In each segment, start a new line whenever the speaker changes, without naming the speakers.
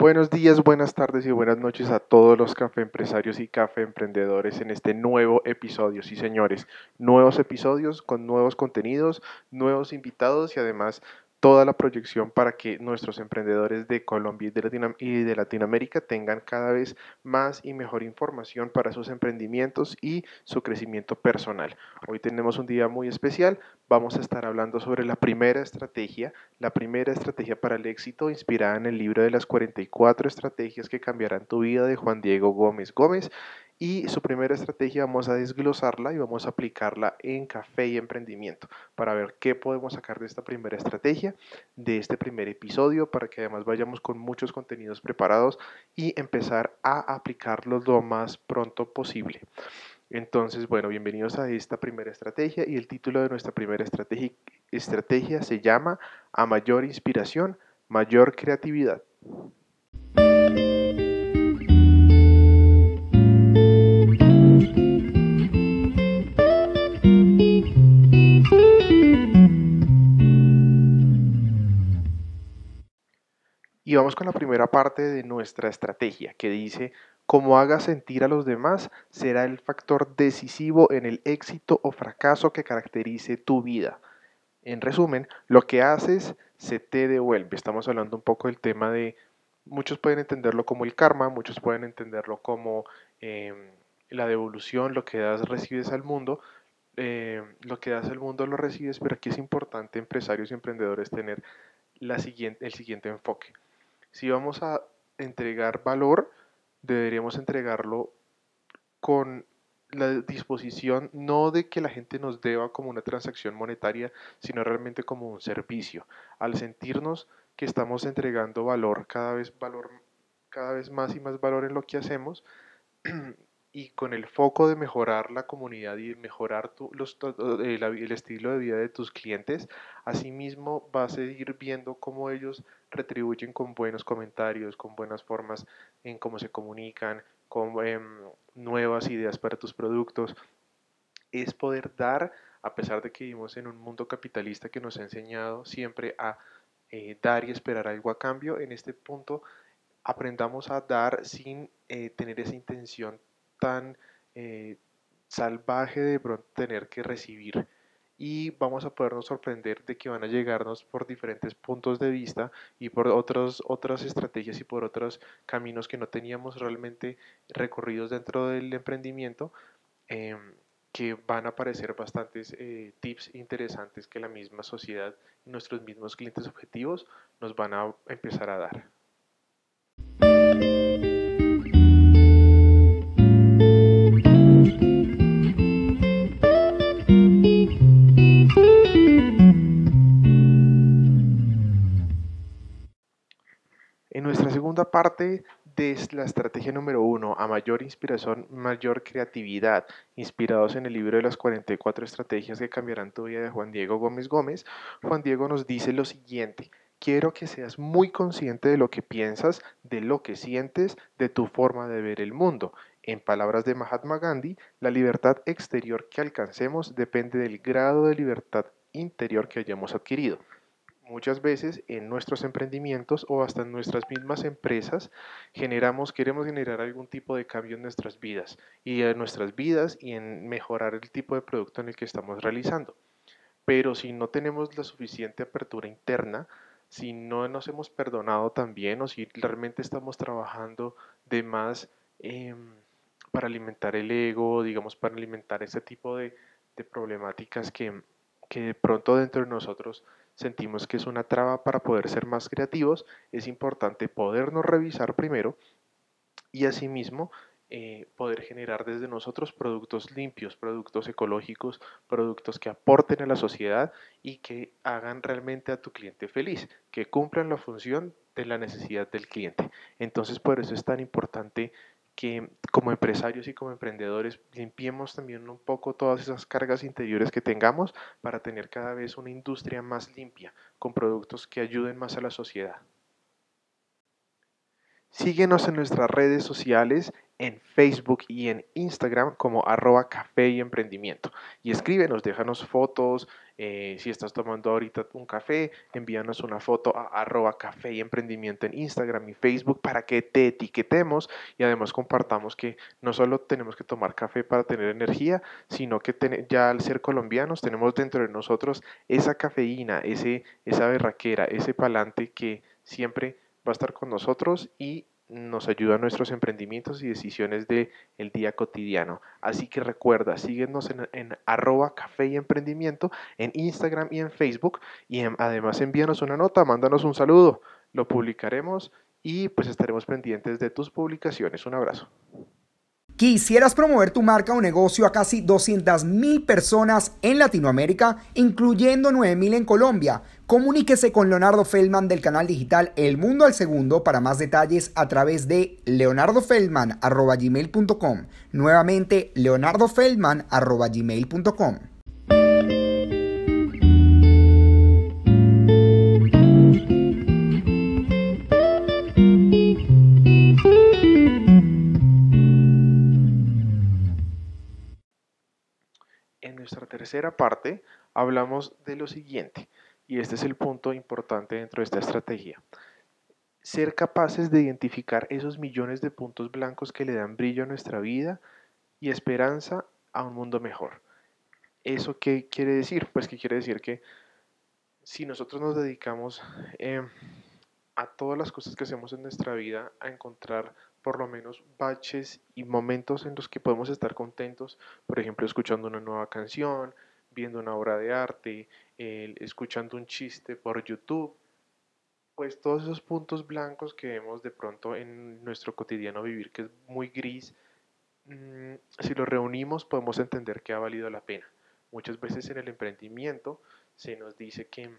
Buenos días, buenas tardes y buenas noches a todos los café empresarios y café emprendedores en este nuevo episodio. Sí, señores, nuevos episodios con nuevos contenidos, nuevos invitados y además toda la proyección para que nuestros emprendedores de Colombia y de, Latinoamérica tengan cada vez más y mejor información para sus emprendimientos y su crecimiento personal. Hoy tenemos un día muy especial. Vamos a estar hablando sobre la primera estrategia, la primera estrategia para el éxito inspirada en el libro de las 44 estrategias que cambiarán tu vida de Juan Diego Gómez Gómez y su primera estrategia vamos a desglosarla y vamos a aplicarla en café y emprendimiento para ver qué podemos sacar de esta primera estrategia, de este primer episodio, para que además vayamos con muchos contenidos preparados y empezar a aplicarlos lo más pronto posible. Entonces, bueno, bienvenidos a esta primera estrategia y el título de nuestra primera estrategia, estrategia se llama A mayor inspiración, mayor creatividad. Y vamos con la primera parte de nuestra estrategia que dice, cómo haga sentir a los demás será el factor decisivo en el éxito o fracaso que caracterice tu vida. En resumen, lo que haces se te devuelve. Estamos hablando un poco del tema de, muchos pueden entenderlo como el karma, muchos pueden entenderlo como em, la devolución, lo que das recibes al mundo, em, lo que das al mundo lo recibes, pero aquí es importante, empresarios y emprendedores, tener el siguiente enfoque. Si vamos a entregar valor, deberíamos entregarlo con la disposición no de que la gente nos deba como una transacción monetaria, sino realmente como un servicio. Al sentirnos que estamos entregando valor, cada vez valor, cada vez más y más valor en lo que hacemos, y con el foco de mejorar la comunidad y mejorar los, eh, el, estilo de vida de tus clientes, asimismo vas a ir viendo cómo ellos retribuyen con buenos comentarios, con buenas formas en cómo se comunican, con em, nuevas ideas para tus productos. Es poder dar, a pesar de que vivimos en un mundo capitalista que nos ha enseñado siempre a eh, dar y esperar algo a cambio, en este punto aprendamos a dar sin eh, tener esa intención tan eh, salvaje de pronto tener que recibir y vamos a podernos sorprender de que van a llegarnos por diferentes puntos de vista y por otros, otras estrategias y por otros caminos que no teníamos realmente recorridos dentro del emprendimiento em, que van a aparecer bastantes eh, tips interesantes que la misma sociedad y nuestros mismos clientes objetivos nos van a empezar a dar. Segunda parte de la estrategia número uno, a mayor inspiración, mayor creatividad, inspirados en el libro de las 44 estrategias que cambiarán tu vida de Juan Diego Gómez Gómez, Juan Diego nos dice lo siguiente, quiero que seas muy consciente de lo que piensas, de lo que sientes, de tu forma de ver el mundo. En palabras de Mahatma Gandhi, la libertad exterior que alcancemos depende del grado de libertad interior que hayamos adquirido muchas veces en nuestros emprendimientos o hasta en nuestras mismas empresas generamos, queremos generar algún tipo de cambio en nuestras vidas y en nuestras vidas y en mejorar el tipo de producto en el que estamos realizando. Pero si no tenemos la suficiente apertura interna, si no nos hemos perdonado también o si realmente estamos trabajando de más em, para alimentar el ego, digamos, para alimentar ese tipo de, de problemáticas que, que de pronto dentro de nosotros sentimos que es una traba para poder ser más creativos, es importante podernos revisar primero y asimismo eh, poder generar desde nosotros productos limpios, productos ecológicos, productos que aporten a la sociedad y que hagan realmente a tu cliente feliz, que cumplan la función de la necesidad del cliente. Entonces por eso es tan importante que como empresarios y como emprendedores limpiemos también un poco todas esas cargas interiores que tengamos para tener cada vez una industria más limpia, con productos que ayuden más a la sociedad. Síguenos en nuestras redes sociales, en Facebook y en Instagram como arroba café y emprendimiento. Y escríbenos, déjanos fotos, Eh, si estás tomando ahorita un café, envíanos una foto a arroba café y emprendimiento en Instagram y Facebook para que te etiquetemos y además compartamos que no solo tenemos que tomar café para tener energía, sino que ya al ser colombianos tenemos dentro de nosotros esa cafeína, ese, esa berraquera, ese palante que siempre va a estar con nosotros y nos ayuda a nuestros emprendimientos y decisiones del el día cotidiano. Así que recuerda, síguenos en, en, arroba café y emprendimiento en Instagram y en Facebook y además envíanos una nota, mándanos un saludo, lo publicaremos y pues estaremos pendientes de tus publicaciones. Un abrazo.
¿Quisieras promover tu marca o negocio a casi 200.000 personas en Latinoamérica, incluyendo 9.000 en Colombia? Comuníquese con Leonardo Feldman del canal digital El Mundo al Segundo para más detalles a través de leonardofeldman.gmail.com. Nuevamente, leonardofeldman.gmail.com.
tercera parte hablamos de lo siguiente y este es el punto importante dentro de esta estrategia. Ser capaces de identificar esos millones de puntos blancos que le dan brillo a nuestra vida y esperanza a un mundo mejor. ¿Eso qué quiere decir? Pues que quiere decir que si nosotros nos dedicamos em, a todas las cosas que hacemos en nuestra vida a encontrar por lo menos baches y momentos en los que podemos estar contentos, por ejemplo, escuchando una nueva canción, viendo una obra de arte, escuchando un chiste por YouTube, pues todos esos puntos blancos que vemos de pronto en nuestro cotidiano vivir, que es muy gris, mm, si los reunimos podemos entender que ha valido la pena. Muchas veces en el emprendimiento se nos dice que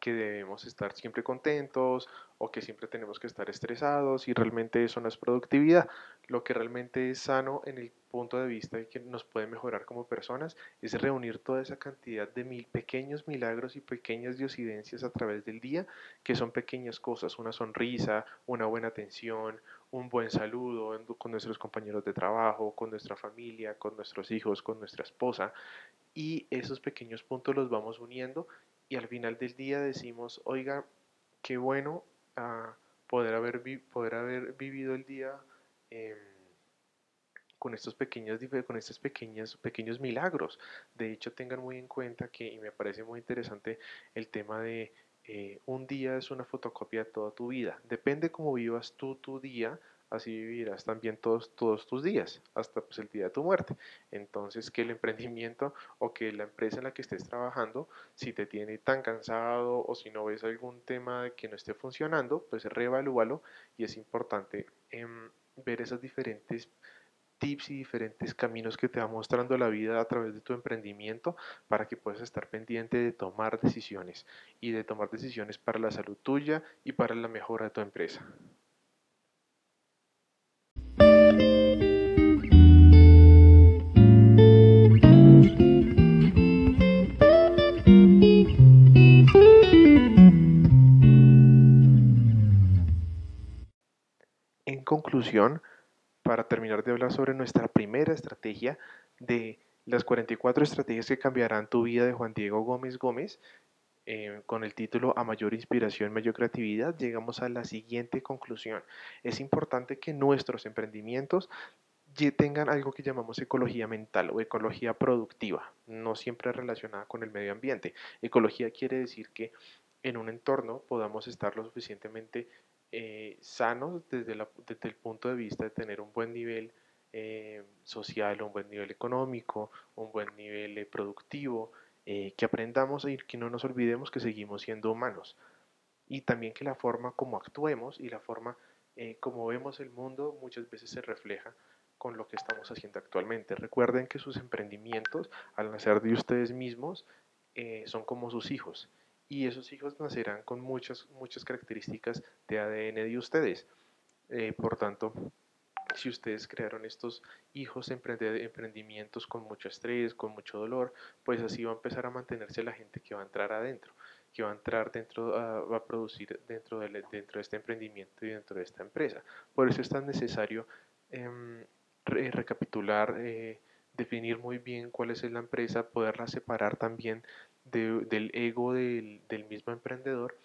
que debemos estar siempre contentos o que siempre tenemos que estar estresados y realmente eso no es productividad. Lo que realmente es sano en el punto de vista de que nos puede mejorar como personas es reunir toda esa cantidad de mil pequeños milagros y pequeñas diosidencias a través del día, que son pequeñas cosas, una sonrisa, una buena atención, un buen saludo con nuestros compañeros de trabajo, con nuestra familia, con nuestros hijos, con nuestra esposa. Y esos pequeños puntos los vamos uniendo y al final del día decimos, oiga, qué bueno ah, poder, haber poder haber vivido el día em, con estos pequeños con pequeños, pequeños milagros. De hecho, tengan muy en cuenta que, y me parece muy interesante el tema de eh, un día es una fotocopia de toda tu vida. Depende cómo vivas tú tu día, así vivirás también todos, todos tus días, hasta pues, el día de tu muerte. Entonces, que el emprendimiento o que la empresa en la que estés trabajando, si te tiene tan cansado o si no ves algún tema que no esté funcionando, pues reevalúalo y es importante em, ver esos diferentes tips y diferentes caminos que te va mostrando la vida a través de tu emprendimiento para que puedas estar pendiente de tomar decisiones y de tomar decisiones para la salud tuya y para la mejora de tu empresa. Para terminar de hablar sobre nuestra primera estrategia de las 44 estrategias que cambiarán tu vida de Juan Diego Gómez Gómez, eh, con el título A mayor inspiración, mayor creatividad, llegamos a la siguiente conclusión. Es importante que nuestros emprendimientos tengan algo que llamamos ecología mental o ecología productiva, no siempre relacionada con el medio ambiente. Ecología quiere decir que en un entorno podamos estar lo suficientemente eh, sanos desde, el punto de vista de tener un buen nivel eh, social, un buen nivel económico, un buen nivel eh, productivo, que aprendamos y que no nos olvidemos que seguimos siendo humanos. Y también que la forma como actuemos y la forma como vemos el mundo muchas veces se refleja con lo que estamos haciendo actualmente. Recuerden que sus emprendimientos, al nacer de ustedes mismos, son como sus hijos y esos hijos nacerán con muchas, muchas características de ADN de ustedes. Eh, por tanto, si ustedes crearon estos hijos emprendimientos con mucho estrés, con mucho dolor, pues así va a empezar a mantenerse la gente que va a entrar adentro, que va a entrar dentro, ah, va a producir dentro de, dentro de este emprendimiento y dentro de esta empresa. Por eso es tan necesario em, recapitular, eh, definir muy bien cuál es la empresa, poderla separar también del ego del, del mismo emprendedor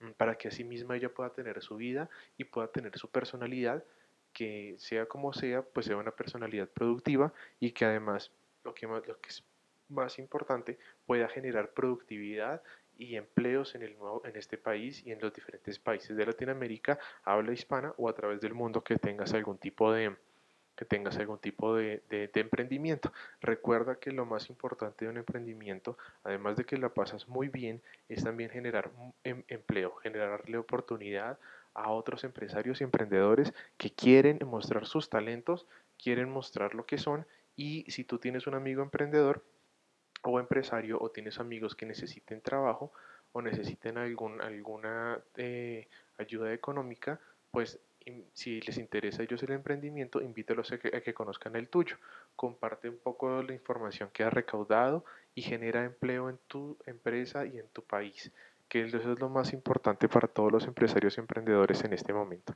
mm, para que así misma ella pueda tener su vida y pueda tener su personalidad que sea como sea, pues sea una personalidad productiva y que además lo que, más, lo que es más importante pueda generar productividad y empleos en, el nuevo, en este país y en los diferentes países de Latinoamérica, habla hispana o a través del mundo que tengas algún tipo de, que tengas algún tipo de, de, emprendimiento. Recuerda que lo más importante de un emprendimiento, además de que la pasas muy bien, es también generar em, empleo, generarle oportunidad a otros empresarios y emprendedores que quieren mostrar sus talentos, quieren mostrar lo que son y si tú tienes un amigo emprendedor o empresario o tienes amigos que necesiten trabajo o necesiten algún, alguna eh, ayuda económica, pues si les interesa a ellos el emprendimiento, invítalos a que, a que, conozcan el tuyo. Comparte un poco la información que has recaudado y genera empleo en tu empresa y en tu país que eso es lo más importante para todos los empresarios y emprendedores en este momento.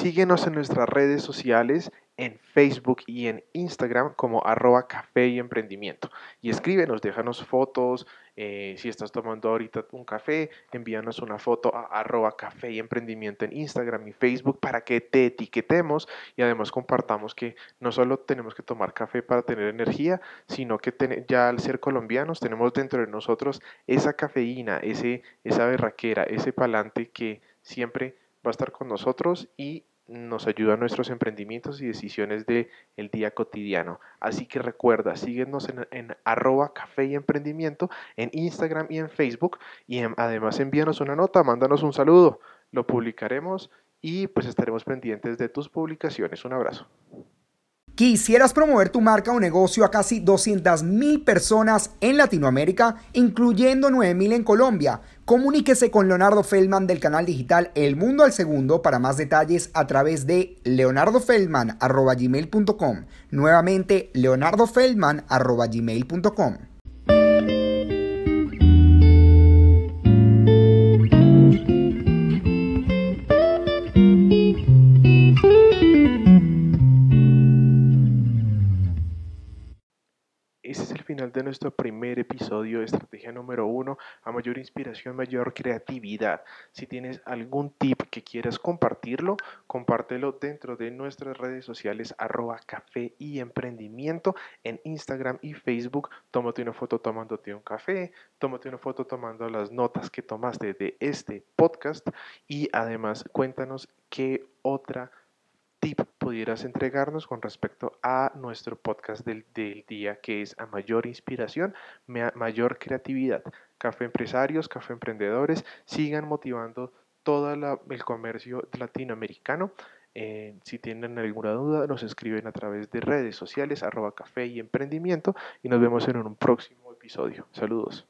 Síguenos en nuestras redes sociales, en Facebook y en Instagram como arroba café y emprendimiento. Y escríbenos, déjanos fotos, eh, si estás tomando ahorita un café, envíanos una foto a arroba café y emprendimiento en Instagram y Facebook para que te etiquetemos y además compartamos que no solo tenemos que tomar café para tener energía, sino que ya al ser colombianos tenemos dentro de nosotros esa cafeína, ese, esa berraquera, ese palante que siempre va a estar con nosotros y nos ayuda a nuestros emprendimientos y decisiones del el día cotidiano. Así que recuerda, síguenos en, en, arroba café y emprendimiento en Instagram y en Facebook y además envíanos una nota, mándanos un saludo, lo publicaremos y pues estaremos pendientes de tus publicaciones. Un abrazo.
¿Quisieras promover tu marca o negocio a casi 200.000 personas en Latinoamérica, incluyendo 9.000 en Colombia? Comuníquese con Leonardo Feldman del canal digital El Mundo al Segundo para más detalles a través de leonardofeldman.gmail.com. Nuevamente, leonardofeldman.gmail.com.
de nuestro primer episodio de estrategia número uno, a mayor inspiración, mayor creatividad. Si tienes algún tip que quieras compartirlo, compártelo dentro de nuestras redes sociales arroba café y emprendimiento en Instagram y Facebook. Tómate una foto tomándote un café, tómate una foto tomando las notas que tomaste de este podcast y además cuéntanos qué otra tip pudieras entregarnos con respecto a nuestro podcast del, día, que es a mayor inspiración, mayor creatividad. Café Empresarios, Café Emprendedores, sigan motivando todo el comercio latinoamericano. Eh, si tienen alguna duda, nos escriben a través de redes sociales, arroba café y emprendimiento, y nos vemos en un próximo episodio. Saludos.